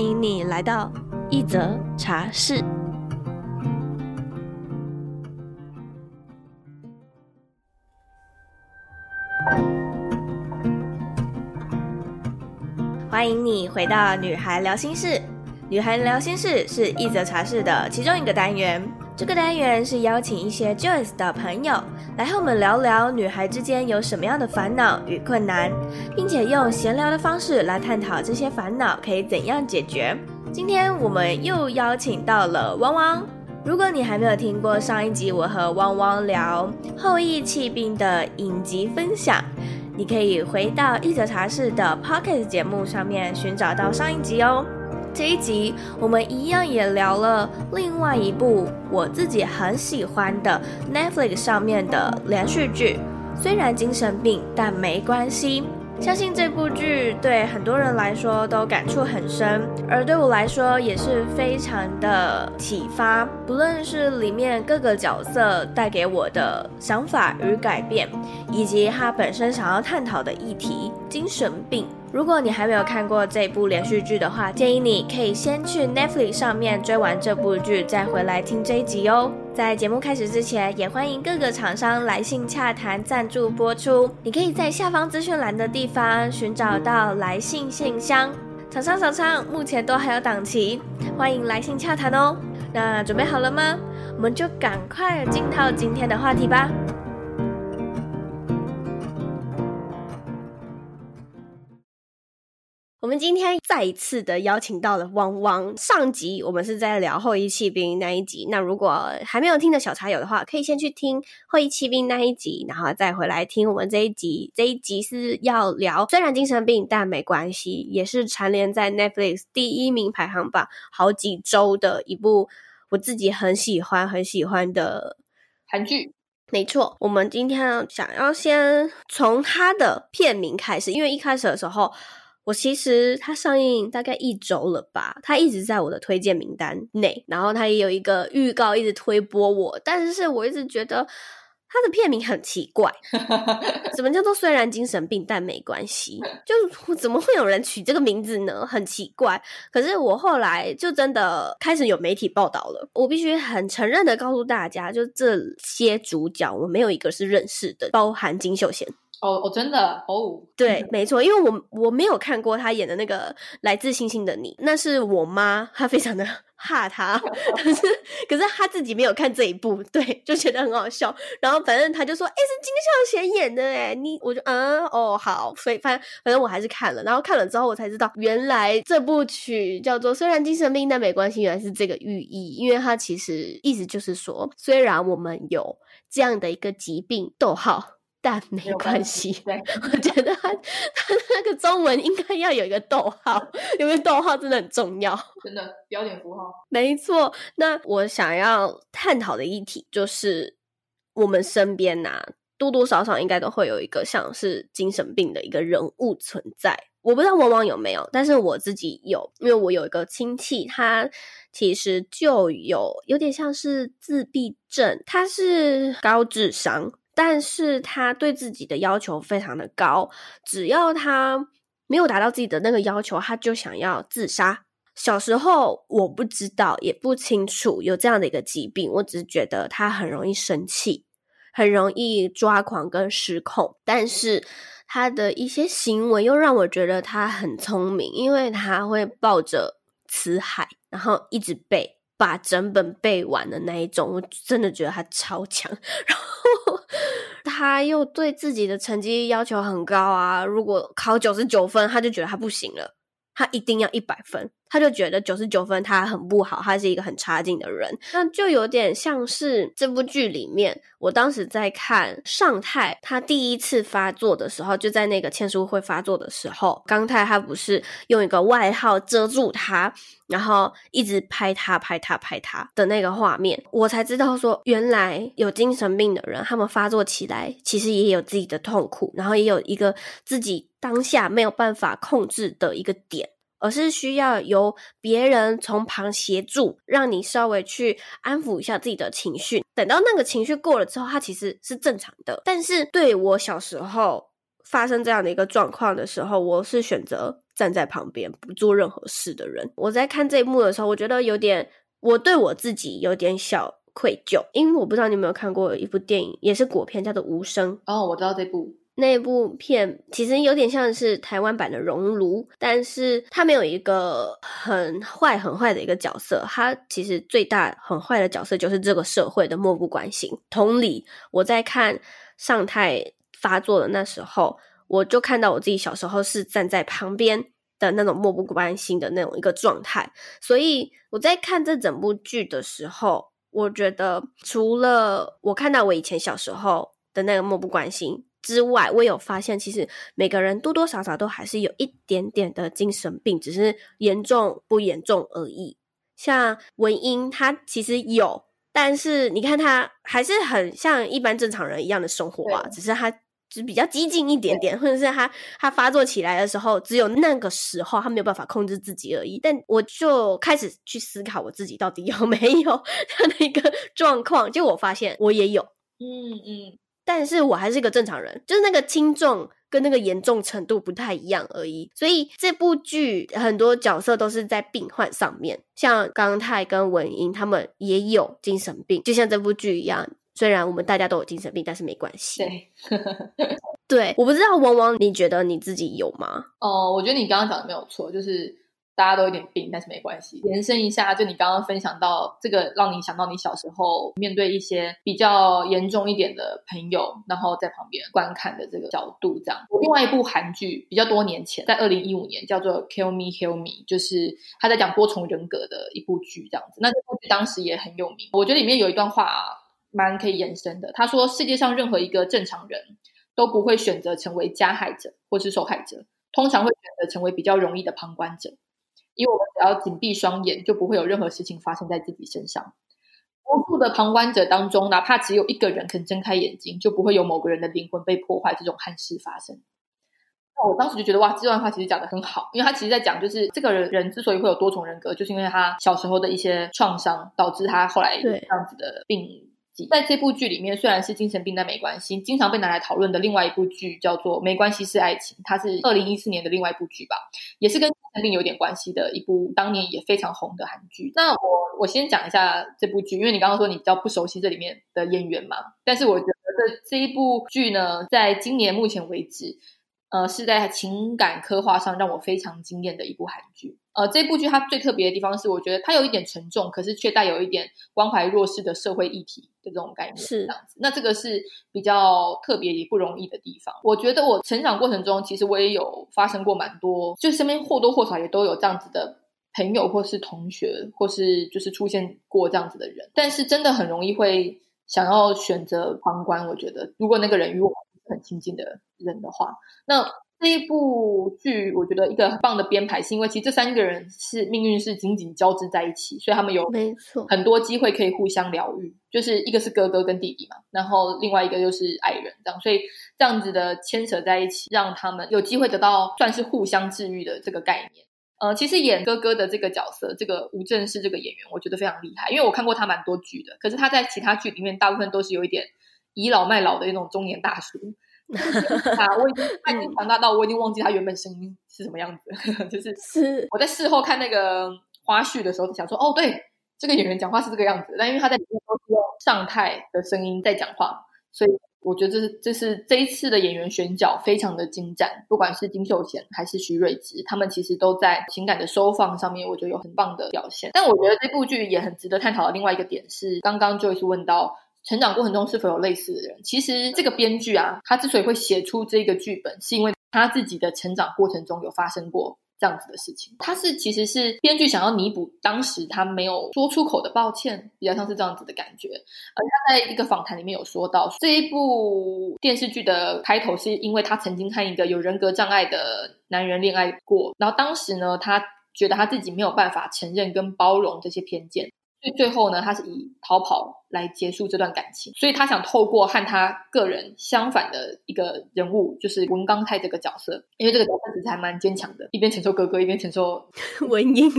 欢迎你来到一则茶室。欢迎你回到女孩聊心事。女孩聊心事是一则茶室的其中一个单元。这个单元是邀请一些 Joyce 的朋友来和我们聊聊女孩之间有什么样的烦恼与困难，并且用闲聊的方式来探讨这些烦恼可以怎样解决。今天我们又邀请到了汪汪。如果你还没有听过上一集我和汪汪聊《后羿弃兵》的影集分享，你可以回到一则茶室的 Podcast 节目上面寻找到上一集哦。这一集我们一样也聊了另外一部我自己很喜欢的 Netflix 上面的连续剧，虽然精神病，但没关系。相信这部剧对很多人来说都感触很深，而对我来说也是非常的启发。不论是里面各个角色带给我的想法与改变，以及他本身想要探讨的议题——精神病。如果你还没有看过这部连续剧的话，建议你可以先去 Netflix 上面追完这部剧，再回来听这一集哦。在节目开始之前，也欢迎各个厂商来信洽谈赞助播出。你可以在下方资讯栏的地方寻找到来信信箱，厂商厂商目前都还有档期，欢迎来信洽谈哦。那准备好了吗？我们就赶快进到今天的话题吧。我们今天再一次的邀请到了汪汪。上集我们是在聊《后翼弃兵》那一集，那如果还没有听的小茶友的话，可以先去听《后翼弃兵》那一集，然后再回来听我们这一集。这一集是要聊，虽然精神病，但没关系，也是蝉联在 Netflix 第一名排行榜好几周的一部我自己很喜欢很喜欢的韩剧。没错，我们今天想要先从它的片名开始，因为一开始的时候。我其实它上映大概一周了吧，它一直在我的推荐名单内，然后它也有一个预告一直推播我，但是我一直觉得它的片名很奇怪，怎么叫做虽然精神病但没关系？就怎么会有人取这个名字呢？很奇怪。可是我后来就真的开始有媒体报道了，我必须很承认的告诉大家，就这些主角我没有一个是认识的，包含金秀贤。哦哦，真的哦，对，没错，因为我我没有看过他演的那个《来自星星的你》，那是我妈，她非常的怕他，可是可是他自己没有看这一部，对，就觉得很好笑。然后反正他就说：“哎，是金秀贤演的哎，你我就嗯哦好。”所以反正反正我还是看了，然后看了之后我才知道，原来这部曲叫做《虽然精神病但没关系》，原来是这个寓意，因为它其实意思就是说，虽然我们有这样的一个疾病，逗号。但没关系，我觉得他他那个中文应该要有一个逗号，因为逗号真的很重要，真的标点符号。没错，那我想要探讨的议题就是，我们身边呐、啊，多多少少应该都会有一个像是精神病的一个人物存在。我不知道往往有没有，但是我自己有，因为我有一个亲戚，他其实就有有点像是自闭症，他是高智商。但是他对自己的要求非常的高，只要他没有达到自己的那个要求，他就想要自杀。小时候我不知道，也不清楚有这样的一个疾病，我只是觉得他很容易生气，很容易抓狂跟失控。但是他的一些行为又让我觉得他很聪明，因为他会抱着辞海，然后一直背。把整本背完的那一种，我真的觉得他超强。然 后他又对自己的成绩要求很高啊，如果考九十九分，他就觉得他不行了，他一定要一百分。他就觉得九十九分他很不好，他是一个很差劲的人。那就有点像是这部剧里面，我当时在看上泰他第一次发作的时候，就在那个签书会发作的时候，刚泰他不是用一个外号遮住他，然后一直拍他、拍他、拍他的那个画面，我才知道说，原来有精神病的人，他们发作起来其实也有自己的痛苦，然后也有一个自己当下没有办法控制的一个点。而是需要由别人从旁协助，让你稍微去安抚一下自己的情绪。等到那个情绪过了之后，它其实是正常的。但是对我小时候发生这样的一个状况的时候，我是选择站在旁边不做任何事的人。我在看这一幕的时候，我觉得有点，我对我自己有点小愧疚，因为我不知道你有没有看过一部电影，也是国片，叫做《无声》。哦，我知道这部。那部片其实有点像是台湾版的《熔炉》，但是它没有一个很坏很坏的一个角色，它其实最大很坏的角色就是这个社会的漠不关心。同理，我在看尚泰发作的那时候，我就看到我自己小时候是站在旁边的那种漠不关心的那种一个状态。所以我在看这整部剧的时候，我觉得除了我看到我以前小时候的那个漠不关心。之外，我有发现，其实每个人多多少少都还是有一点点的精神病，只是严重不严重而已。像文英，他其实有，但是你看他还是很像一般正常人一样的生活啊，只是他只比较激进一点点，或者是他他发作起来的时候，只有那个时候他没有办法控制自己而已。但我就开始去思考我自己到底有没有 他的一个状况，就我发现我也有，嗯嗯。但是我还是一个正常人，就是那个轻重跟那个严重程度不太一样而已。所以这部剧很多角色都是在病患上面，像刚泰跟文英他们也有精神病，就像这部剧一样。虽然我们大家都有精神病，但是没关系。对，对，我不知道汪汪，你觉得你自己有吗？哦，我觉得你刚刚讲的没有错，就是。大家都有点病，但是没关系。延伸一下，就你刚刚分享到这个，让你想到你小时候面对一些比较严重一点的朋友，然后在旁边观看的这个角度，这样。另外一部韩剧比较多年前，在二零一五年叫做《Kill Me Heal Me》，就是他在讲多重人格的一部剧，这样子。那这部剧当时也很有名。我觉得里面有一段话蛮可以延伸的。他说：“世界上任何一个正常人都不会选择成为加害者或是受害者，通常会选择成为比较容易的旁观者。”因为我们只要紧闭双眼，就不会有任何事情发生在自己身上。无数的旁观者当中，哪怕只有一个人肯睁开眼睛，就不会有某个人的灵魂被破坏这种憾事发生。那我当时就觉得，哇，这段话其实讲的很好，因为他其实在讲，就是这个人人之所以会有多重人格，就是因为他小时候的一些创伤，导致他后来有这样子的病。在这部剧里面，虽然是精神病，但没关系。经常被拿来讨论的另外一部剧叫做《没关系是爱情》，它是二零一四年的另外一部剧吧，也是跟精神病有点关系的一部，当年也非常红的韩剧。那我我先讲一下这部剧，因为你刚刚说你比较不熟悉这里面的演员嘛，但是我觉得这这一部剧呢，在今年目前为止。呃，是在情感刻画上让我非常惊艳的一部韩剧。呃，这部剧它最特别的地方是，我觉得它有一点沉重，可是却带有一点关怀弱势的社会议题的这种概念，是这样子。那这个是比较特别也不容易的地方。我觉得我成长过程中，其实我也有发生过蛮多，就身边或多或少也都有这样子的朋友，或是同学，或是就是出现过这样子的人。但是真的很容易会想要选择旁观。我觉得，如果那个人与我很亲近的人的话，那这一部剧我觉得一个很棒的编排，是因为其实这三个人是命运是紧紧交织在一起，所以他们有没错很多机会可以互相疗愈。就是一个是哥哥跟弟弟嘛，然后另外一个又是爱人这样，所以这样子的牵扯在一起，让他们有机会得到算是互相治愈的这个概念。呃，其实演哥哥的这个角色，这个吴正式这个演员，我觉得非常厉害，因为我看过他蛮多剧的，可是他在其他剧里面大部分都是有一点。倚老卖老的那种中年大叔，啊，我已经他已经强大到我已经忘记他原本声音是什么样子，就是是我在事后看那个花絮的时候，想说哦，对，这个演员讲话是这个样子，但因为他在里面都是用上泰的声音在讲话，所以我觉得这是这是这一次的演员选角非常的精湛，不管是金秀贤还是徐睿知，他们其实都在情感的收放上面，我觉得有很棒的表现。但我觉得这部剧也很值得探讨的另外一个点是，刚刚 Joyce 问到。成长过程中是否有类似的人？其实这个编剧啊，他之所以会写出这个剧本，是因为他自己的成长过程中有发生过这样子的事情。他是其实是编剧想要弥补当时他没有说出口的抱歉，比较像是这样子的感觉。而他在一个访谈里面有说到，这一部电视剧的开头是因为他曾经和一个有人格障碍的男人恋爱过，然后当时呢，他觉得他自己没有办法承认跟包容这些偏见。所以最后呢，他是以逃跑来结束这段感情。所以他想透过和他个人相反的一个人物，就是文刚泰这个角色，因为这个角色其实还蛮坚强的，一边承受哥哥，一边承受 文英，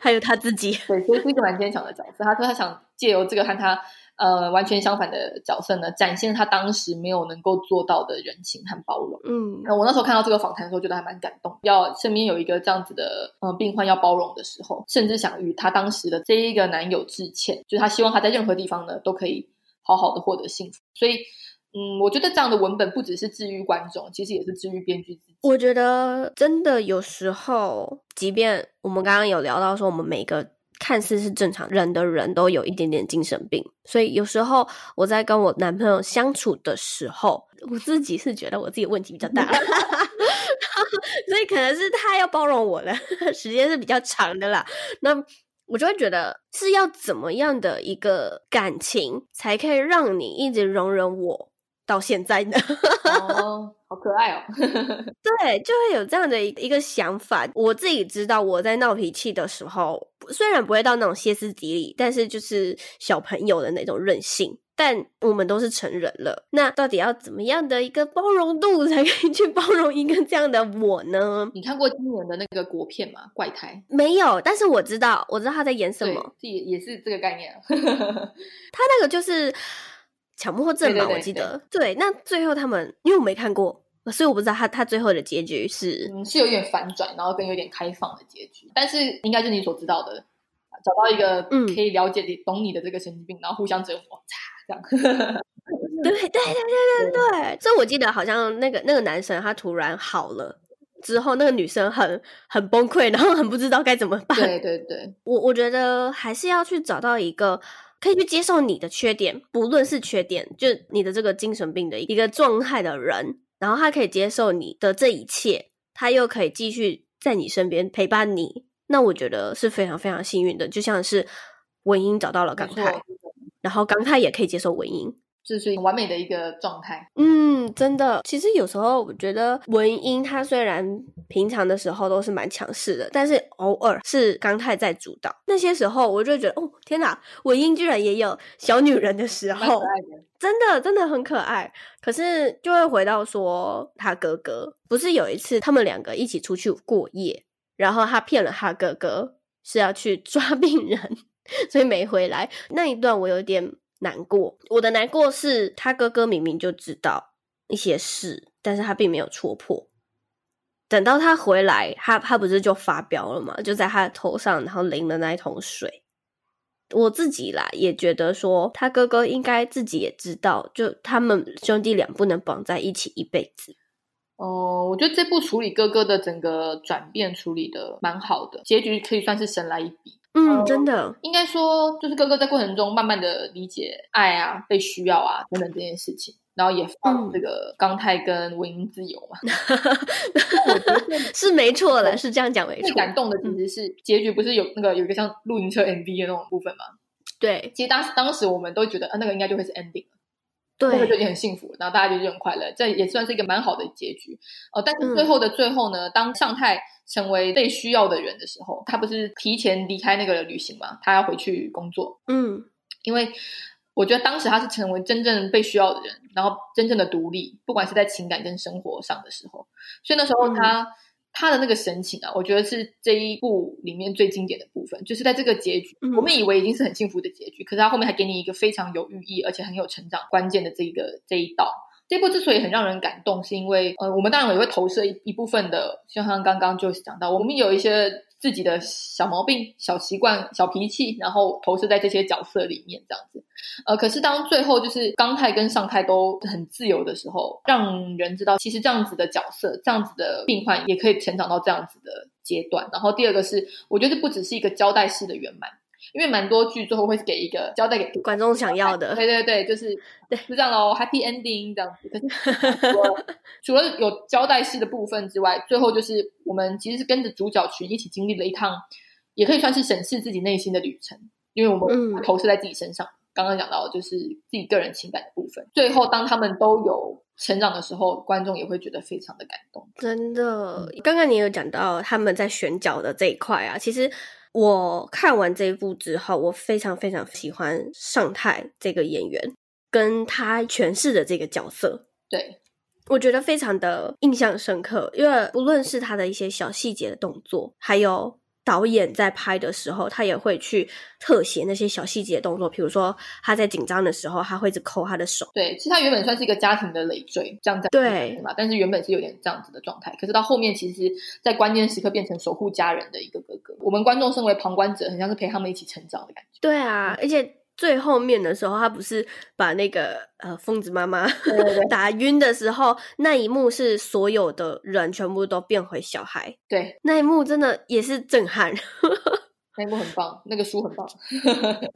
还有他自己。对，所以是一个蛮坚强的角色。他说他想借由这个和他。呃，完全相反的角色呢，展现他当时没有能够做到的人情和包容。嗯，那我那时候看到这个访谈的时候，觉得还蛮感动。要身边有一个这样子的呃病患要包容的时候，甚至想与他当时的这一个男友致歉，就是他希望他在任何地方呢都可以好好的获得幸福。所以，嗯，我觉得这样的文本不只是治愈观众，其实也是治愈编剧自己。我觉得真的有时候，即便我们刚刚有聊到说，我们每个。看似是正常人的人都有一点点精神病，所以有时候我在跟我男朋友相处的时候，我自己是觉得我自己问题比较大，所以可能是他要包容我的时间是比较长的啦。那我就会觉得是要怎么样的一个感情，才可以让你一直容忍我到现在呢？哦，好可爱哦！对，就会有这样的一个想法。我自己知道，我在闹脾气的时候，虽然不会到那种歇斯底里，但是就是小朋友的那种任性。但我们都是成人了，那到底要怎么样的一个包容度，才可以去包容一个这样的我呢？你看过今年的那个国片吗？怪胎没有，但是我知道，我知道他在演什么，也也是这个概念。他那个就是。强迫症吧，我记得。对，那最后他们，因为我没看过，所以我不知道他他最后的结局是，嗯，是有点反转，然后跟有点开放的结局。但是应该是你所知道的，找到一个可以了解你、嗯、懂你的这个神经病，然后互相折磨，这样。对对对对对对，对。所以我记得好像那个那个男生他突然好了之后，那个女生很很崩溃，然后很不知道该怎么办。对对对，我我觉得还是要去找到一个。可以去接受你的缺点，不论是缺点，就你的这个精神病的一个状态的人，然后他可以接受你的这一切，他又可以继续在你身边陪伴你，那我觉得是非常非常幸运的。就像是文英找到了港泰，然后港泰也可以接受文英。就是完美的一个状态。嗯，真的。其实有时候我觉得文英她虽然平常的时候都是蛮强势的，但是偶尔是刚太在主导。那些时候我就觉得，哦，天哪，文英居然也有小女人的时候，真的真的很可爱。可是就会回到说，他哥哥不是有一次他们两个一起出去过夜，然后他骗了他哥哥是要去抓 病人，所以没回来。那一段我有点。难过，我的难过是他哥哥明明就知道一些事，但是他并没有戳破。等到他回来，他他不是就发飙了嘛？就在他头上，然后淋了那一桶水。我自己啦，也觉得说他哥哥应该自己也知道，就他们兄弟俩不能绑在一起一辈子。哦、我觉得这部处理哥哥的整个转变处理的蛮好的，结局可以算是神来一笔。嗯，真的，应该说就是哥哥在过程中慢慢的理解爱啊、被需要啊等等这件事情，然后也放这个刚泰跟文英自由嘛。嗯、我觉得 是没错的，是这样讲没错。最感动的其实是结局，不是有那个有一个像露营车 MV 的那种部分吗？对，其实当时当时我们都觉得啊，那个应该就会是 ending 了，对，那个就已经很幸福，然后大家就就很快乐，这也算是一个蛮好的结局。哦、呃，但是最后的最后呢，嗯、当尚泰。成为被需要的人的时候，他不是提前离开那个旅行嘛？他要回去工作。嗯，因为我觉得当时他是成为真正被需要的人，然后真正的独立，不管是在情感跟生活上的时候，所以那时候他、嗯、他的那个神情啊，我觉得是这一部里面最经典的部分，就是在这个结局，嗯、我们以为已经是很幸福的结局，可是他后面还给你一个非常有寓意而且很有成长关键的这一个这一道。这部之所以很让人感动，是因为呃，我们当然也会投射一一部分的，就像刚刚 Joyce 讲到，我们有一些自己的小毛病、小习惯、小脾气，然后投射在这些角色里面，这样子。呃，可是当最后就是刚泰跟上泰都很自由的时候，让人知道，其实这样子的角色、这样子的病患也可以成长到这样子的阶段。然后第二个是，我觉得这不只是一个交代式的圆满。因为蛮多剧最后会给一个交代给观众想要的。对对对，就是对，就这样喽，Happy Ending 这样子。可是 除了有交代式的部分之外，最后就是我们其实是跟着主角群一起经历了一趟，也可以算是审视自己内心的旅程，因为我们投射在自己身上。嗯刚刚讲到就是自己个人情感的部分。最后，当他们都有成长的时候，观众也会觉得非常的感动。真的，刚刚你有讲到他们在选角的这一块啊。其实我看完这一部之后，我非常非常喜欢尚泰这个演员跟他诠释的这个角色。对，我觉得非常的印象深刻，因为不论是他的一些小细节的动作，还有。导演在拍的时候，他也会去特写那些小细节动作，比如说他在紧张的时候，他会一直抠他的手。对，其实他原本算是一个家庭的累赘，这样子对嘛？但是原本是有点这样子的状态，可是到后面，其实，在关键时刻变成守护家人的一个哥哥。我们观众身为旁观者，很像是陪他们一起成长的感觉。对啊，而且。最后面的时候，他不是把那个呃疯子妈妈 打晕的时候，那一幕是所有的人全部都变回小孩。对，那一幕真的也是震撼。那一幕很棒，那个书很棒，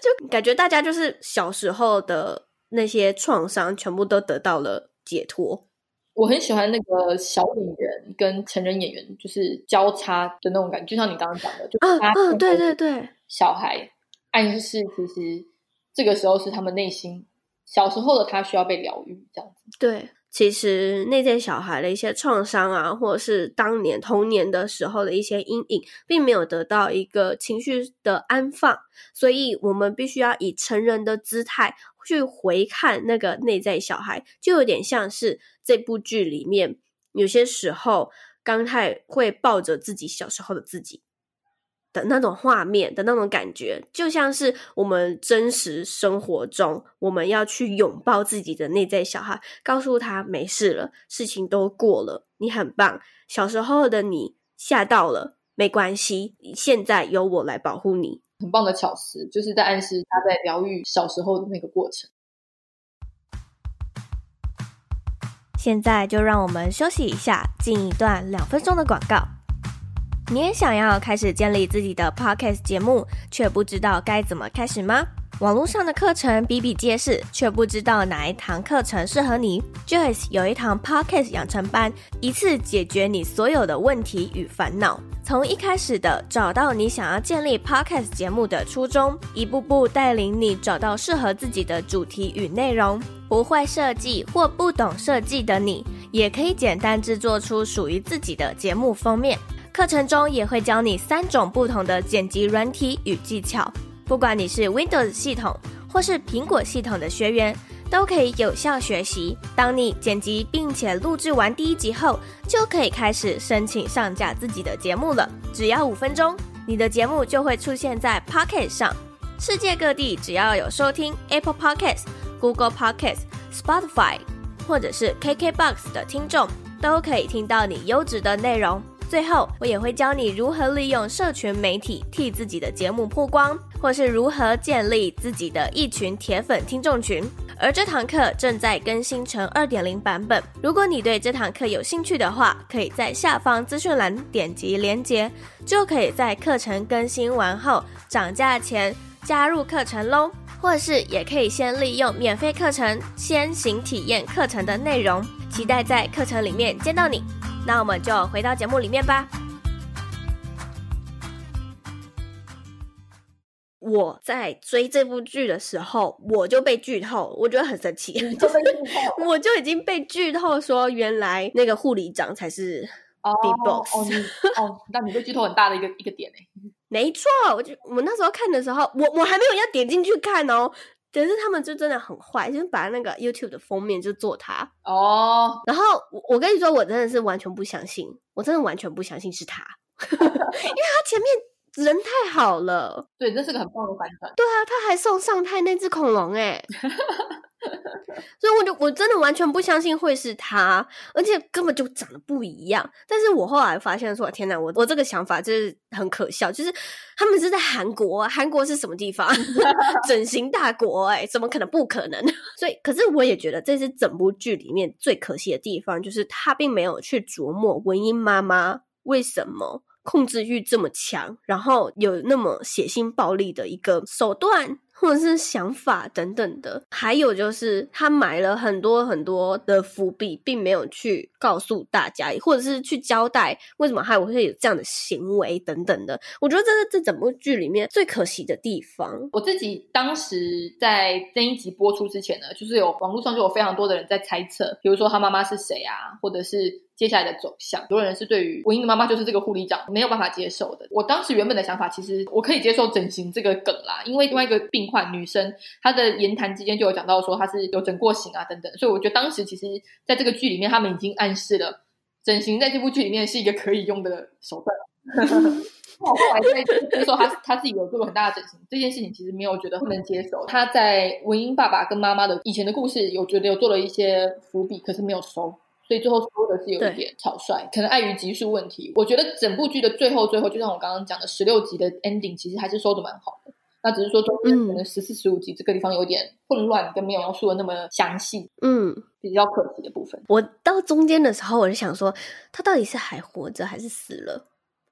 就感觉大家就是小时候的那些创伤，全部都得到了解脱。我很喜欢那个小演员跟成人演员就是交叉的那种感觉，就像你刚刚讲的，就啊啊，对对对，小孩。暗示其实这个时候是他们内心小时候的他需要被疗愈，这样子。对，其实内在小孩的一些创伤啊，或者是当年童年的时候的一些阴影，并没有得到一个情绪的安放，所以我们必须要以成人的姿态去回看那个内在小孩，就有点像是这部剧里面有些时候刚太会抱着自己小时候的自己。的那种画面的那种感觉，就像是我们真实生活中，我们要去拥抱自己的内在小孩，告诉他没事了，事情都过了，你很棒。小时候的你吓到了，没关系，现在由我来保护你。很棒的巧思，就是在暗示他在疗愈小时候的那个过程。现在就让我们休息一下，进一段两分钟的广告。你也想要开始建立自己的 podcast 节目，却不知道该怎么开始吗？网络上的课程比比皆是，却不知道哪一堂课程适合你。Joyce 有一堂 podcast 养成班，一次解决你所有的问题与烦恼。从一开始的找到你想要建立 podcast 节目的初衷，一步步带领你找到适合自己的主题与内容。不会设计或不懂设计的你，也可以简单制作出属于自己的节目封面。课程中也会教你三种不同的剪辑软体与技巧，不管你是 Windows 系统或是苹果系统的学员，都可以有效学习。当你剪辑并且录制完第一集后，就可以开始申请上架自己的节目了。只要五分钟，你的节目就会出现在 Pocket 上。世界各地只要有收听 Apple Podcasts、Google Podcasts、Spotify 或者是 KKBox 的听众，都可以听到你优质的内容。最后，我也会教你如何利用社群媒体替自己的节目曝光，或是如何建立自己的一群铁粉听众群。而这堂课正在更新成二点零版本。如果你对这堂课有兴趣的话，可以在下方资讯栏点击连接，就可以在课程更新完后涨价前加入课程喽。或是也可以先利用免费课程先行体验课程的内容。期待在课程里面见到你。那我们就回到节目里面吧。我在追这部剧的时候，我就被剧透，我觉得很神奇。就被剧透，我就已经被剧透说，原来那个护理长才是 Big Boss。哦，哦，那你被剧透很大的一个一个点哎。没错，我就我那时候看的时候，我我还没有要点进去看哦。可是他们就真的很坏，就是把那个 YouTube 的封面就做他哦。然后我我跟你说，我真的是完全不相信，我真的完全不相信是他，因为他前面人太好了。对，这是个很棒的反转。对啊，他还送上太那只恐龙哎。所以我就我真的完全不相信会是他，而且根本就长得不一样。但是我后来发现说，天哪，我我这个想法就是很可笑，就是他们是在韩国，韩国是什么地方？整形大国哎、欸，怎么可能？不可能。所以，可是我也觉得这是整部剧里面最可惜的地方，就是他并没有去琢磨文英妈妈为什么控制欲这么强，然后有那么血腥暴力的一个手段。或者是想法等等的，还有就是他埋了很多很多的伏笔，并没有去告诉大家，或者是去交代为什么他会有这样的行为等等的。我觉得这是这整部剧里面最可惜的地方。我自己当时在这一集播出之前呢，就是有网络上就有非常多的人在猜测，比如说他妈妈是谁啊，或者是。接下来的走向，很多人是对于文英的妈妈就是这个护理长没有办法接受的。我当时原本的想法，其实我可以接受整形这个梗啦，因为另外一个病患女生，她的言谈之间就有讲到说她是有整过形啊等等，所以我觉得当时其实在这个剧里面，他们已经暗示了整形在这部剧里面是一个可以用的手段。我后来在接受他他自己有做过很大的整形这件事情，其实没有觉得不能接受。他在文英爸爸跟妈妈的以前的故事，有觉得有做了一些伏笔，可是没有收。所以最后说的是有一点草率，可能碍于集数问题。我觉得整部剧的最后最后，就像我刚刚讲的十六集的 ending，其实还是收的蛮好的。那只是说中间可能十四、十五集这个地方有点混乱，跟没有描述的那么详细，嗯，比较可惜的部分。我到中间的时候，我就想说，他到底是还活着还是死了？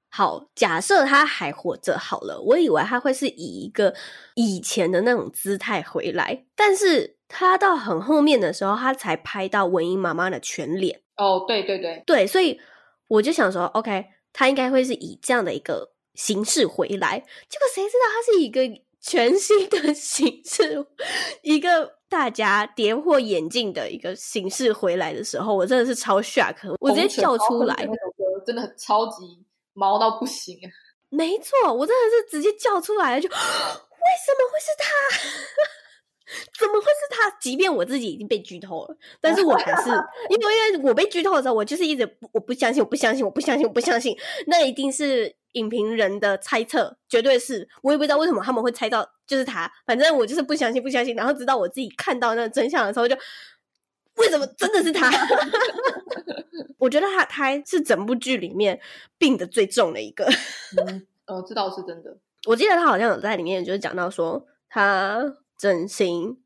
好，假设他还活着好了，我以为他会是以一个以前的那种姿态回来，但是。他到很后面的时候，他才拍到文英妈妈的全脸。哦，对对对对，所以我就想说，OK，他应该会是以这样的一个形式回来。结果谁知道他是一个全新的 形式，一个大家跌破眼镜的一个形式回来的时候，我真的是超 shock，我直接叫出来。那首歌真的很超级毛到不行啊！没错，我真的是直接叫出来了，就 为什么会是他？怎么会是他？即便我自己已经被剧透了，但是我还是因为因为我被剧透的时候，我就是一直我不相信，我不相信，我不相信，我不相信。那一定是影评人的猜测，绝对是。我也不知道为什么他们会猜到就是他，反正我就是不相信，不相信。然后直到我自己看到那个真相的时候就，就为什么真的是他？我觉得他他是整部剧里面病得最重的一个。嗯，呃，这倒是真的。我记得他好像有在里面就是讲到说他。整形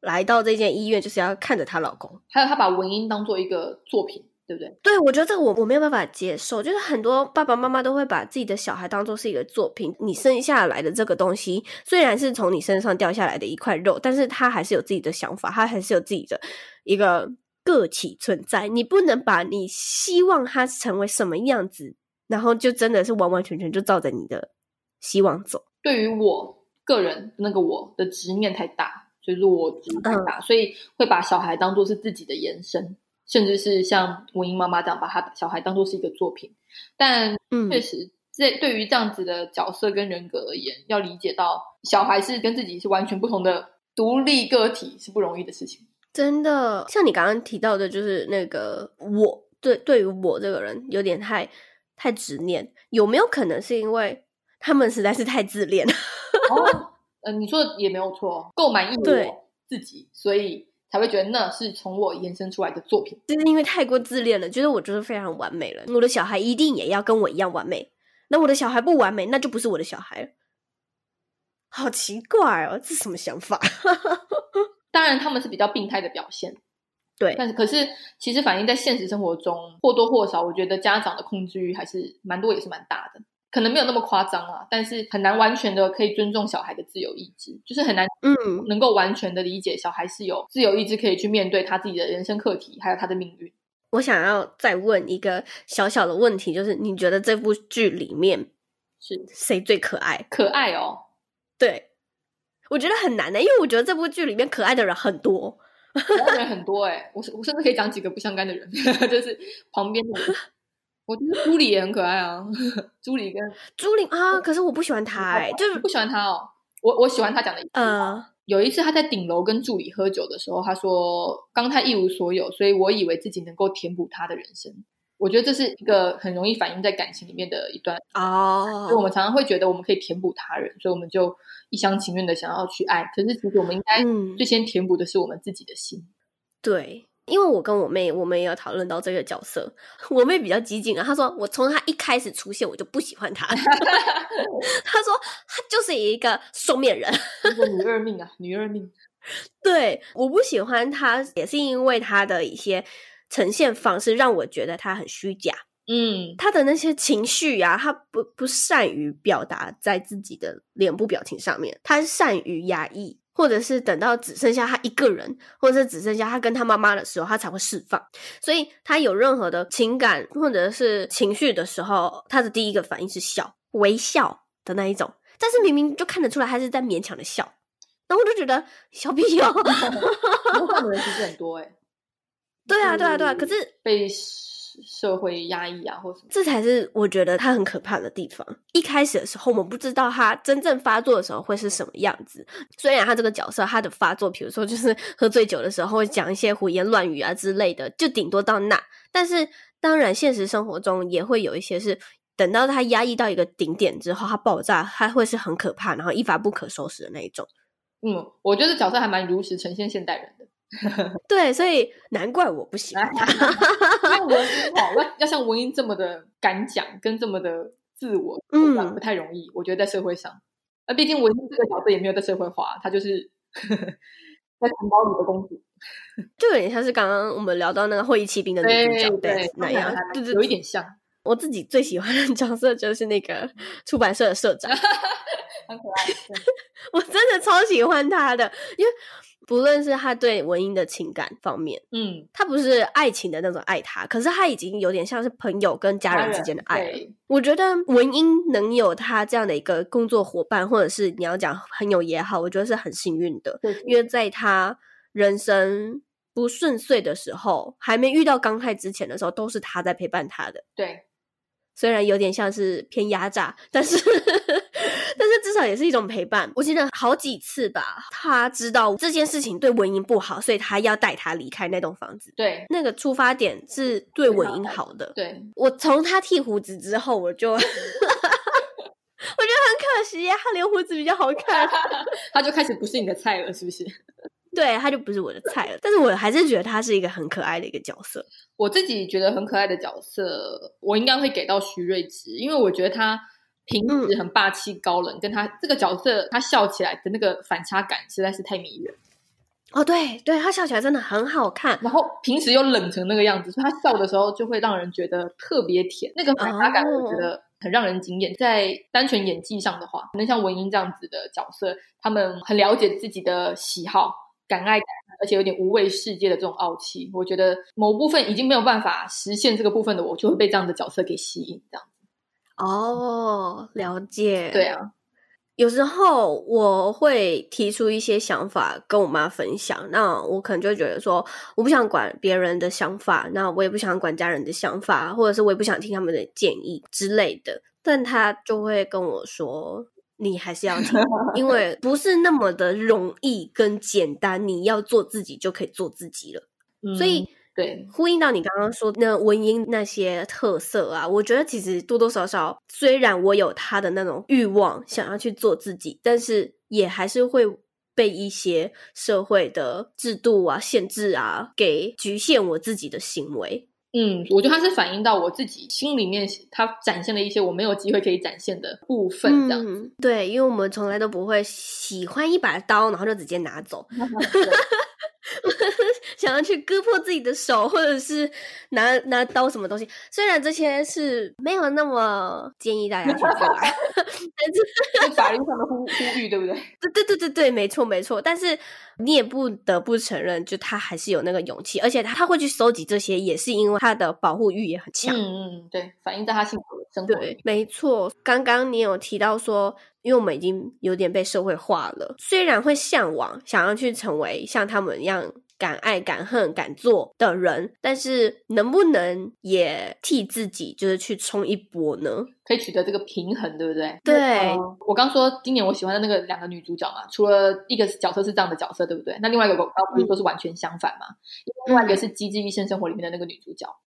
来到这间医院，就是要看着她老公。还有，她把文英当做一个作品，对不对？对，我觉得这个我我没有办法接受。就是很多爸爸妈妈都会把自己的小孩当做是一个作品。你生下来的这个东西，虽然是从你身上掉下来的一块肉，但是他还是有自己的想法，他还是有自己的一个个体存在。你不能把你希望他成为什么样子，然后就真的是完完全全就照着你的希望走。对于我。个人那个我的执念太大，所以说我执太大，嗯，所以会把小孩当做是自己的延伸，甚至是像文英妈妈这样把他小孩当做是一个作品。但确实，这对于这样子的角色跟人格而言，要理解到小孩是跟自己是完全不同的独立个体是不容易的事情。真的，像你刚刚提到的，就是那个我对对于我这个人有点太太执念，有没有可能是因为他们实在是太自恋？哦，呃，你说的也没有错，够满意我自己，所以才会觉得那是从我延伸出来的作品。就是因为太过自恋了，觉得我就是非常完美了，我的小孩一定也要跟我一样完美。那我的小孩不完美，那就不是我的小孩了。好奇怪哦，这是什么想法？当然，他们是比较病态的表现，对。但是，可是其实反映在现实生活中，或多或少，我觉得家长的控制欲还是蛮多，也是蛮大的。可能没有那么夸张啊，但是很难完全的可以尊重小孩的自由意志，就是很难，嗯，能够完全的理解小孩是有自由意志可以去面对他自己的人生课题，还有他的命运。我想要再问一个小小的问题，就是你觉得这部剧里面是谁最可爱？可爱哦，对，我觉得很难的，因为我觉得这部剧里面可爱的人很多，可爱的人很多哎，我我甚至可以讲几个不相干的人，就是旁边的人。我觉得朱莉也很可爱啊，朱莉跟朱莉啊，可是我不喜欢她哎、欸，就是不喜欢他哦。我我喜欢他讲的一句话，呃，有一次他在顶楼跟助理喝酒的时候，他说：“刚他一无所有，所以我以为自己能够填补她的人生。”我觉得这是一个很容易反映在感情里面的一段哦。所以我们常常会觉得我们可以填补他人，所以我们就一厢情愿的想要去爱。可是其实我们应该最先填补的是我们自己的心。嗯、对。因为我跟我妹，我们也有讨论到这个角色。我妹比较激进啊，她说我从她一开始出现，我就不喜欢她。她说她就是一个双面人，一个女二命啊，女二命。对，我不喜欢她，也是因为她的一些呈现方式让我觉得她很虚假。嗯，她的那些情绪呀、啊，他不不善于表达在自己的脸部表情上面，她善于压抑，或者是等到只剩下他一个人，或者是只剩下他跟他妈妈的时候，他才会释放。所以他有任何的情感或者是情绪的时候，他的第一个反应是笑，微笑的那一种。但是明明就看得出来，他是在勉强的笑，然后我就觉得小屁哟 这样的人其实很多哎、欸。对啊，对啊，对啊，可是被。社会压抑啊，或什么，这才是我觉得他很可怕的地方。一开始的时候，我们不知道他真正发作的时候会是什么样子。虽然他这个角色，他的发作，比如说就是喝醉酒的时候会讲一些胡言乱语啊之类的，就顶多到那。但是当然，现实生活中也会有一些是等到他压抑到一个顶点之后，他爆炸，他会是很可怕，然后一发不可收拾的那一种。嗯，我觉得角色还蛮如实呈现现代人的。对，所以难怪我不喜欢他。文英好，要要像文英这么的敢讲，跟这么的自我，嗯，不太容易。我觉得在社会上，那毕竟文英这个角色也没有在社会化，她就是在城堡里的公主，就有点像是刚刚我们聊到那个会议骑兵的女主角对那样，对对，有一点像。我自己最喜欢的角色就是那个出版社的社长，很可爱。我真的超喜欢他的，因为。不论是他对文英的情感方面，嗯，他不是爱情的那种爱他，可是他已经有点像是朋友跟家人之间的爱了。我觉得文英能有他这样的一个工作伙伴，或者是你要讲朋友也好，我觉得是很幸运的。对，因为在他人生不顺遂的时候，还没遇到刚泰之前的时候，都是他在陪伴他的。对，虽然有点像是偏压榨，但是。但是至少也是一种陪伴。我记得好几次吧，他知道这件事情对文英不好，所以他要带他离开那栋房子。对，那个出发点是对文英好的。对，我从他剃胡子之后，我就 我觉得很可惜，他留胡子比较好看，他就开始不是你的菜了，是不是？对，他就不是我的菜了。但是我还是觉得他是一个很可爱的一个角色。我自己觉得很可爱的角色，我应该会给到徐睿知，因为我觉得他。平时很霸气高冷，嗯、跟他这个角色，他笑起来的那个反差感实在是太迷人。哦，对对，他笑起来真的很好看，然后平时又冷成那个样子，所以他笑的时候就会让人觉得特别甜。那个反差感，我觉得很让人惊艳。哦、在单纯演技上的话，可能像文英这样子的角色，他们很了解自己的喜好，敢爱敢恨，而且有点无畏世界的这种傲气。我觉得某部分已经没有办法实现这个部分的我，就会被这样的角色给吸引，这样。哦，了解。对啊，有时候我会提出一些想法跟我妈分享，那我可能就会觉得说，我不想管别人的想法，那我也不想管家人的想法，或者是我也不想听他们的建议之类的。但他就会跟我说，你还是要听，因为不是那么的容易跟简单，你要做自己就可以做自己了。嗯，所以。对，呼应到你刚刚说那文英那些特色啊，我觉得其实多多少少，虽然我有他的那种欲望想要去做自己，但是也还是会被一些社会的制度啊、限制啊给局限我自己的行为。嗯，我觉得他是反映到我自己心里面，他展现了一些我没有机会可以展现的部分，这样子。嗯，对，因为我们从来都不会喜欢一把刀，然后就直接拿走。想要去割破自己的手，或者是拿拿刀什么东西，虽然这些是没有那么建议大家去做，但是法律上的呼呼吁，对不对？对对对对对，没错没错。但是你也不得不承认，就他还是有那个勇气，而且他他会去收集这些，也是因为他的保护欲也很强。嗯嗯，对，反映在他幸福的生活。对，没错。刚刚你有提到说，因为我们已经有点被社会化了，虽然会向往想要去成为像他们一样。敢爱敢恨敢做的人，但是能不能也替自己就是去冲一波呢？可以取得这个平衡，对不对？对，呃、我刚说今年我喜欢的那个两个女主角嘛，除了一个角色是这样的角色，对不对？那另外一个我刚不是说是完全相反嘛？嗯、另外一个是《机智医生生活》里面的那个女主角，嗯、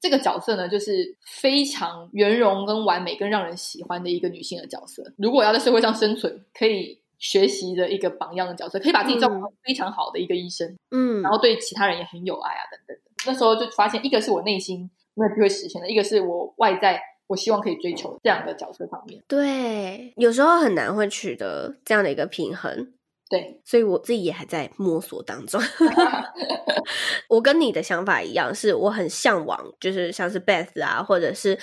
这个角色呢，就是非常圆融跟完美跟让人喜欢的一个女性的角色。如果要在社会上生存，可以。学习的一个榜样的角色，可以把自己照顾非常好的一个医生，嗯，然后对其他人也很有爱啊，等等的。那时候就发现，一个是我内心没有机会实现的，一个是我外在我希望可以追求这样的角色方面。对，有时候很难会取得这样的一个平衡。对，所以我自己也还在摸索当中。我跟你的想法一样，是我很向往，就是像是 Beth 啊，或者是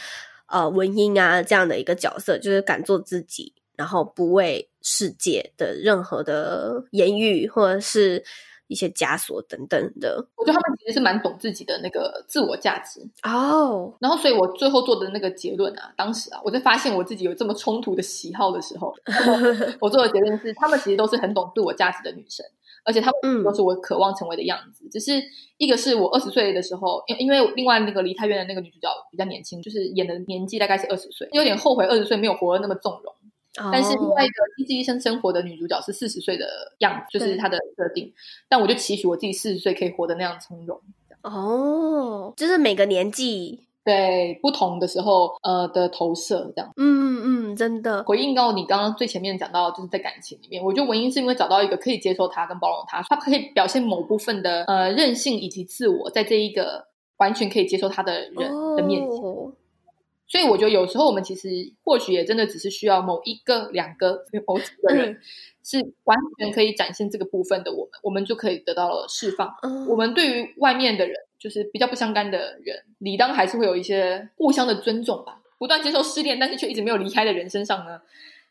呃文英啊这样的一个角色，就是敢做自己，然后不为世界的任何的言语或者是。一些枷锁等等的，我觉得他们其实是蛮懂自己的那个自我价值哦。Oh. 然后，所以我最后做的那个结论啊，当时啊，我在发现我自己有这么冲突的喜好的时候，我做的结论是，他们其实都是很懂自我价值的女生，而且他们都是我渴望成为的样子。嗯、只是一个是我二十岁的时候，因因为另外那个离太远的那个女主角比较年轻，就是演的年纪大概是二十岁，有点后悔二十岁没有活得那么纵容。但是另外一个《机智医生生活》的女主角是四十岁的样子，就是她的设定。但我就期许我自己四十岁可以活得那样从容。哦，就是每个年纪对不同的时候，呃的投射这样。嗯嗯嗯，真的。回应到你刚刚最前面讲到，就是在感情里面，我觉得文英是因为找到一个可以接受他跟包容他，他可以表现某部分的呃任性以及自我，在这一个完全可以接受他的人的面前。哦所以我觉得有时候我们其实或许也真的只是需要某一个、两个、某几个人，是完全可以展现这个部分的我们，我们就可以得到了释放。我们对于外面的人，就是比较不相干的人，理当还是会有一些互相的尊重吧。不断接受失恋，但是却一直没有离开的人身上呢，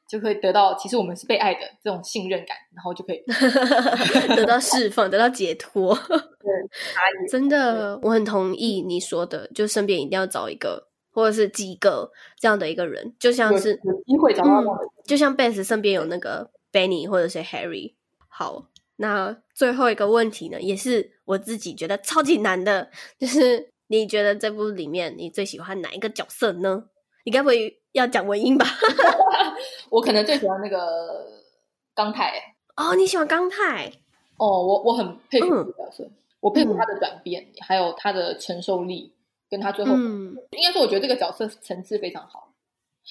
就会得到其实我们是被爱的这种信任感，然后就可以 得到释放，得到解脱。对，真的，我很同意你说的，就身边一定要找一个。或者是几个这样的一个人，就像是有机会找到、嗯，就像 Beth 身边有那个 Benny 或者是 Harry。好，那最后一个问题呢，也是我自己觉得超级难的，就是你觉得这部里面你最喜欢哪一个角色呢？你该不会要讲文英吧？我可能最喜欢那个刚泰。哦，你喜欢刚泰？哦，我我很佩服这个角色，嗯、我佩服他的转变，嗯、还有他的承受力。跟他最后，嗯、应该说，我觉得这个角色层次非常好。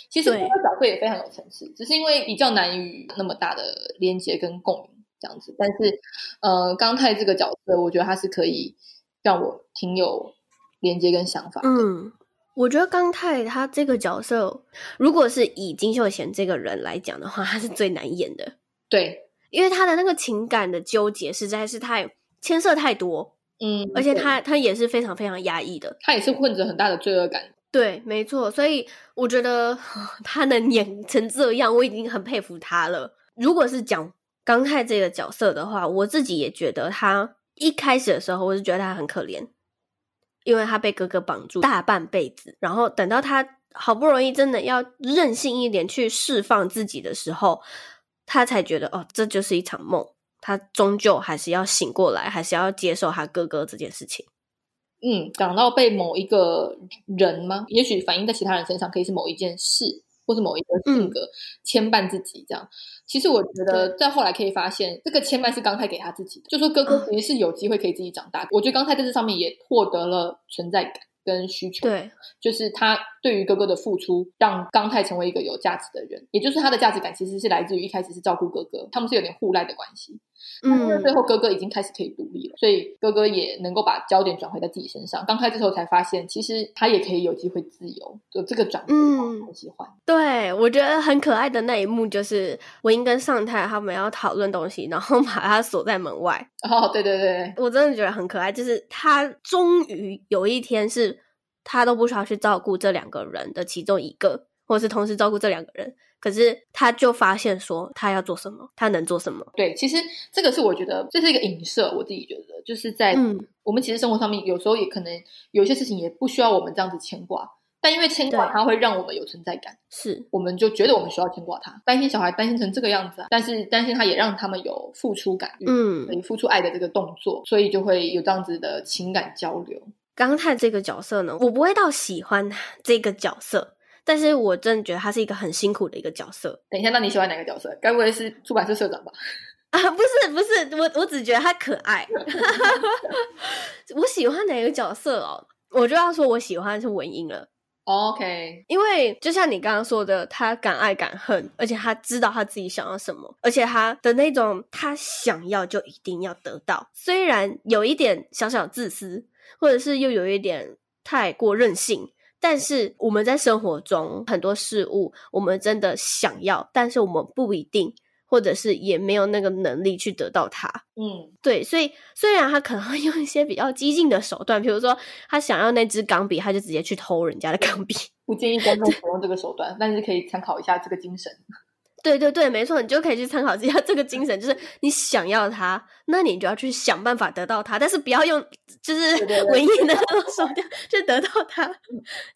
其实这个角色也非常有层次，只是因为比较难与那么大的连接跟共鸣这样子。但是，呃，刚泰这个角色，我觉得他是可以让我挺有连接跟想法的。嗯，我觉得刚泰他这个角色，如果是以金秀贤这个人来讲的话，他是最难演的。对，因为他的那个情感的纠结实在是太牵涉太多。嗯，而且他他也是非常非常压抑的，他也是混着很大的罪恶感。对，没错，所以我觉得 他能演成这样，我已经很佩服他了。如果是讲刚泰这个角色的话，我自己也觉得他一开始的时候，我是觉得他很可怜，因为他被哥哥绑住大半辈子，然后等到他好不容易真的要任性一点去释放自己的时候，他才觉得哦，这就是一场梦。他终究还是要醒过来，还是要接受他哥哥这件事情。嗯，讲到被某一个人吗？也许反映在其他人身上，可以是某一件事，或是某一个性格牵绊自己。这样，嗯、其实我觉得在后来可以发现，这个牵绊是刚泰给他自己的，就说哥哥其实是有机会可以自己长大。嗯、我觉得刚泰在这上面也获得了存在感。跟需求，对，就是他对于哥哥的付出，让刚泰成为一个有价值的人，也就是他的价值感其实是来自于一开始是照顾哥哥，他们是有点互赖的关系。嗯，最后哥哥已经开始可以独立了，所以哥哥也能够把焦点转回在自己身上。刚开始时候才发现，其实他也可以有机会自由，就这个转变，嗯，很喜欢。对，我觉得很可爱的那一幕就是文英跟尚泰他们要讨论东西，然后 把他锁在门外。哦，对对对，我真的觉得很可爱，就是他终于有一天是他都不需要去照顾这两个人的其中一个，或是同时照顾这两个人。可是他就发现说，他要做什么，他能做什么？对，其实这个是我觉得这是一个影射。我自己觉得，就是在我们其实生活上面，有时候也可能有些事情也不需要我们这样子牵挂，但因为牵挂它会让我们有存在感，是我们就觉得我们需要牵挂他，担心小孩担心成这个样子啊，但是担心他也让他们有付出感，嗯，可以付出爱的这个动作，所以就会有这样子的情感交流。刚泰这个角色呢，我不会到喜欢这个角色。但是我真的觉得他是一个很辛苦的一个角色。等一下，那你喜欢哪个角色？该不会是出版社社长吧？啊，不是，不是，我我只觉得他可爱。我喜欢哪个角色哦？我就要说我喜欢的是文英了。OK，因为就像你刚刚说的，他敢爱敢恨，而且他知道他自己想要什么，而且他的那种他想要就一定要得到，虽然有一点小小自私，或者是又有一点太过任性。但是我们在生活中很多事物，我们真的想要，但是我们不一定或者是也没有那个能力去得到它。嗯，对，所以虽然他可能会用一些比较激进的手段，比如说他想要那支钢笔，他就直接去偷人家的钢笔。不建议观众使用这个手段，但是可以参考一下这个精神。对对对，没错，你就可以去参考一下这个精神，就是你想要它，那你就要去想办法得到它，但是不要用就是文艺的 手段 去得到它。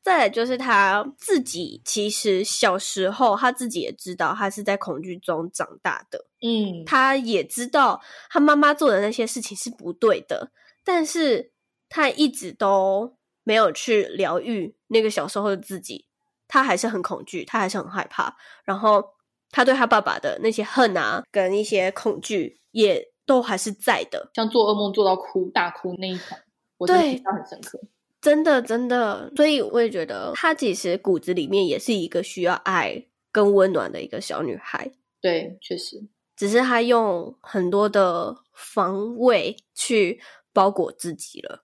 再来就是他自己，其实小时候他自己也知道，他是在恐惧中长大的。嗯，他也知道他妈妈做的那些事情是不对的，但是他一直都没有去疗愈那个小时候的自己，他还是很恐惧，他还是很害怕，然后。他对他爸爸的那些恨啊，跟一些恐惧，也都还是在的。像做噩梦做到哭大哭那一场，我印象很深刻。真的真的，所以我也觉得她其实骨子里面也是一个需要爱跟温暖的一个小女孩。对，确实，只是她用很多的防卫去包裹自己了。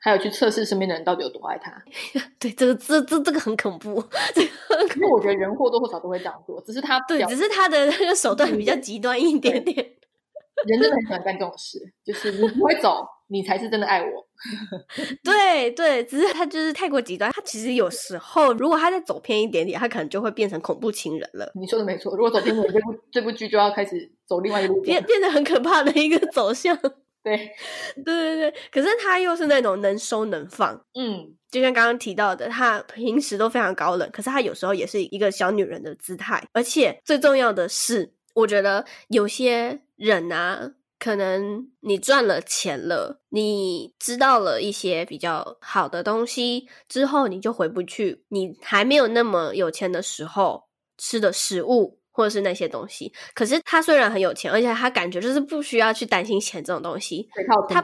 还有去测试身边的人到底有多爱他，对，这个这这这个很恐怖。这个，因为我觉得人或多或少都会这样做，只是他对，只是他的那个手段比较极端一点点。人真的很喜欢干这种事，就是你不会走，你才是真的爱我。对对，只是他就是太过极端。他其实有时候，如果他再走偏一点点，他可能就会变成恐怖情人了。你说的没错，如果走偏一点，这部这部剧就要开始走另外一路，变变得很可怕的一个走向。对，对对对，可是他又是那种能收能放，嗯，就像刚刚提到的，他平时都非常高冷，可是他有时候也是一个小女人的姿态，而且最重要的是，我觉得有些人啊，可能你赚了钱了，你知道了一些比较好的东西之后，你就回不去，你还没有那么有钱的时候吃的食物。或者是那些东西，可是他虽然很有钱，而且他感觉就是不需要去担心钱这种东西。他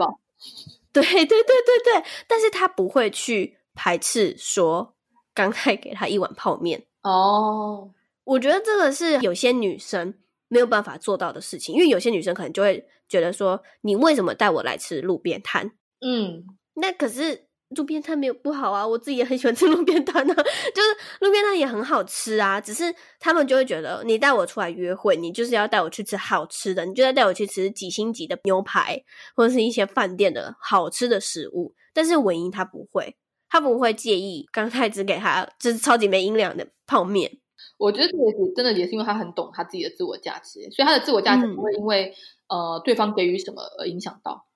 对对对对对，但是他不会去排斥说刚才给他一碗泡面哦。我觉得这个是有些女生没有办法做到的事情，因为有些女生可能就会觉得说，你为什么带我来吃路边摊？嗯，那可是。路边摊没有不好啊，我自己也很喜欢吃路边摊啊，就是路边摊也很好吃啊。只是他们就会觉得，你带我出来约会，你就是要带我去吃好吃的，你就要带我去吃几星级的牛排，或者是一些饭店的好吃的食物。但是文英他不会，他不会介意刚才只给他就是超级没营养的泡面。我觉得这个是真的，也是因为他很懂他自己的自我价值，所以他的自我价值不会因为、嗯、呃对方给予什么而影响到。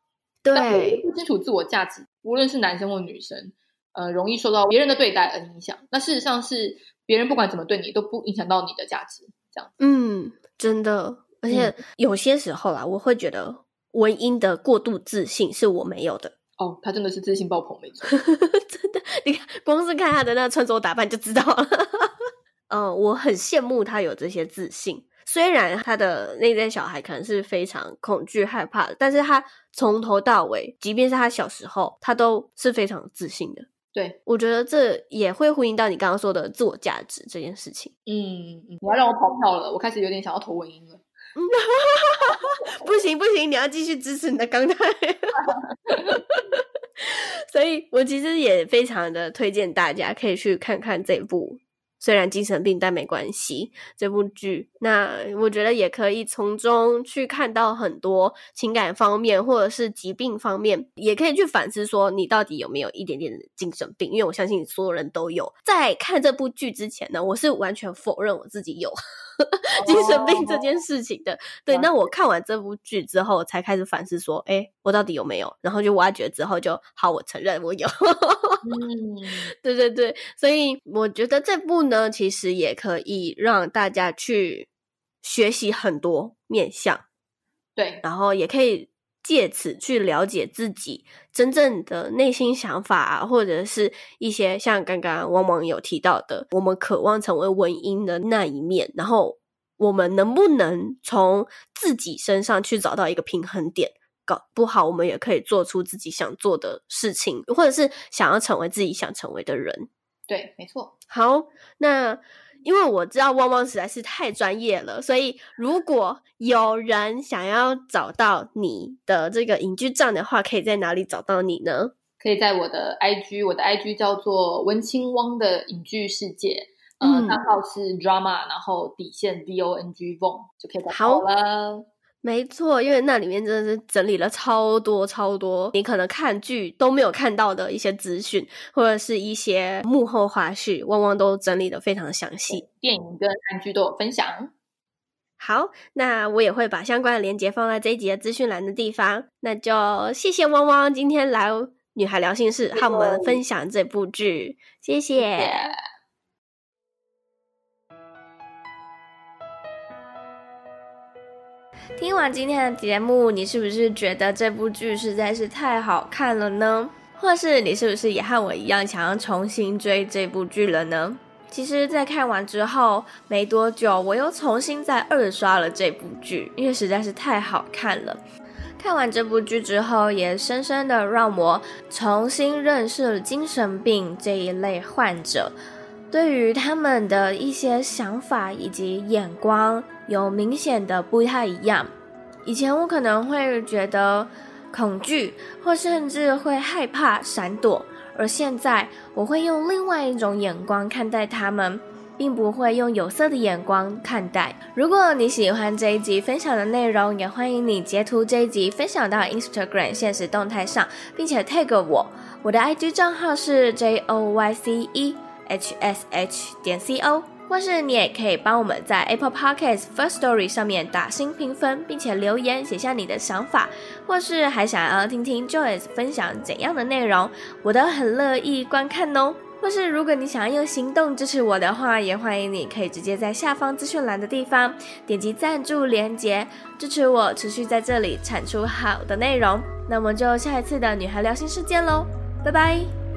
对，不清楚自我价值，无论是男生或女生，呃，容易受到别人的对待而影响。那事实上是别人不管怎么对你，都不影响到你的价值。这样，嗯，真的。而且有些时候啦，我会觉得文英的过度自信是我没有的。哦，他真的是自信爆棚，没错，真的。你看，光是看他的那穿着打扮就知道了。嗯、呃，我很羡慕他有这些自信。虽然他的内在小孩可能是非常恐惧害怕的，但是他从头到尾，即便是他小时候，他都是非常自信的。对，我觉得这也会呼应到你刚刚说的自我价值这件事情。嗯嗯，你要让我跑票了，我开始有点想要投文英了。不行不行，你要继续支持你的刚太。所以我其实也非常的推荐大家可以去看看这部。虽然精神病，但没关系。这部剧，那我觉得也可以从中去看到很多情感方面，或者是疾病方面，也可以去反思说你到底有没有一点点精神病。因为我相信所有人都有。在看这部剧之前呢，我是完全否认我自己有。精神病这件事情的，对，那我看完这部剧之后，才开始反思说，哎，我到底有没有？然后就挖掘之后就好，我承认我有。嗯，对对对，所以我觉得这部呢，其实也可以让大家去学习很多面向，对，然后也可以。借此去了解自己真正的内心想法啊，或者是一些像刚刚汪汪有提到的，我们渴望成为文英的那一面，然后我们能不能从自己身上去找到一个平衡点？搞不好我们也可以做出自己想做的事情，或者是想要成为自己想成为的人。对，没错。好，那。因为我知道汪汪实在是太专业了，所以如果有人想要找到你的这个影剧账的话，可以在哪里找到你呢？可以在我的 IG，我的 IG 叫做文青汪的影剧世界。嗯，账号是 drama，然后底线 v o n g von 就可以找到了。没错，因为那里面真的是整理了超多超多你可能看剧都没有看到的一些资讯，或者是一些幕后花絮，汪汪都整理的非常详细。电影跟韩剧都有分享。好，那我也会把相关的链接放在这一集的资讯栏的地方。那就谢谢汪汪今天来女孩聊心事和我们分享这部剧，谢谢。谢谢听完今天的节目，你是不是觉得这部剧实在是太好看了呢？或是你是不是也和我一样想要重新追这部剧了呢？其实，在看完之后没多久，我又重新再二刷了这部剧，因为实在是太好看了。看完这部剧之后，也深深的让我重新认识了精神病这一类患者，对于他们的一些想法以及眼光。有明显的不太一样。以前我可能会觉得恐惧，或甚至会害怕闪躲，而现在我会用另外一种眼光看待他们，并不会用有色的眼光看待。如果你喜欢这一集分享的内容，也欢迎你截图这一集分享到 Instagram 现实动态上，并且 tag 我。我的 IG 账号是 J O Y C E H S H 点 C O。或是你也可以帮我们在 Apple Podcasts First Story 上面打新评分，并且留言写下你的想法，或是还想要听听 Joyce 分享怎样的内容，我都很乐意观看哦。或是如果你想要用行动支持我的话，也欢迎你可以直接在下方资讯栏的地方点击赞助连结，支持我持续在这里产出好的内容。那我们就下一次的女孩聊心事见喽，拜拜。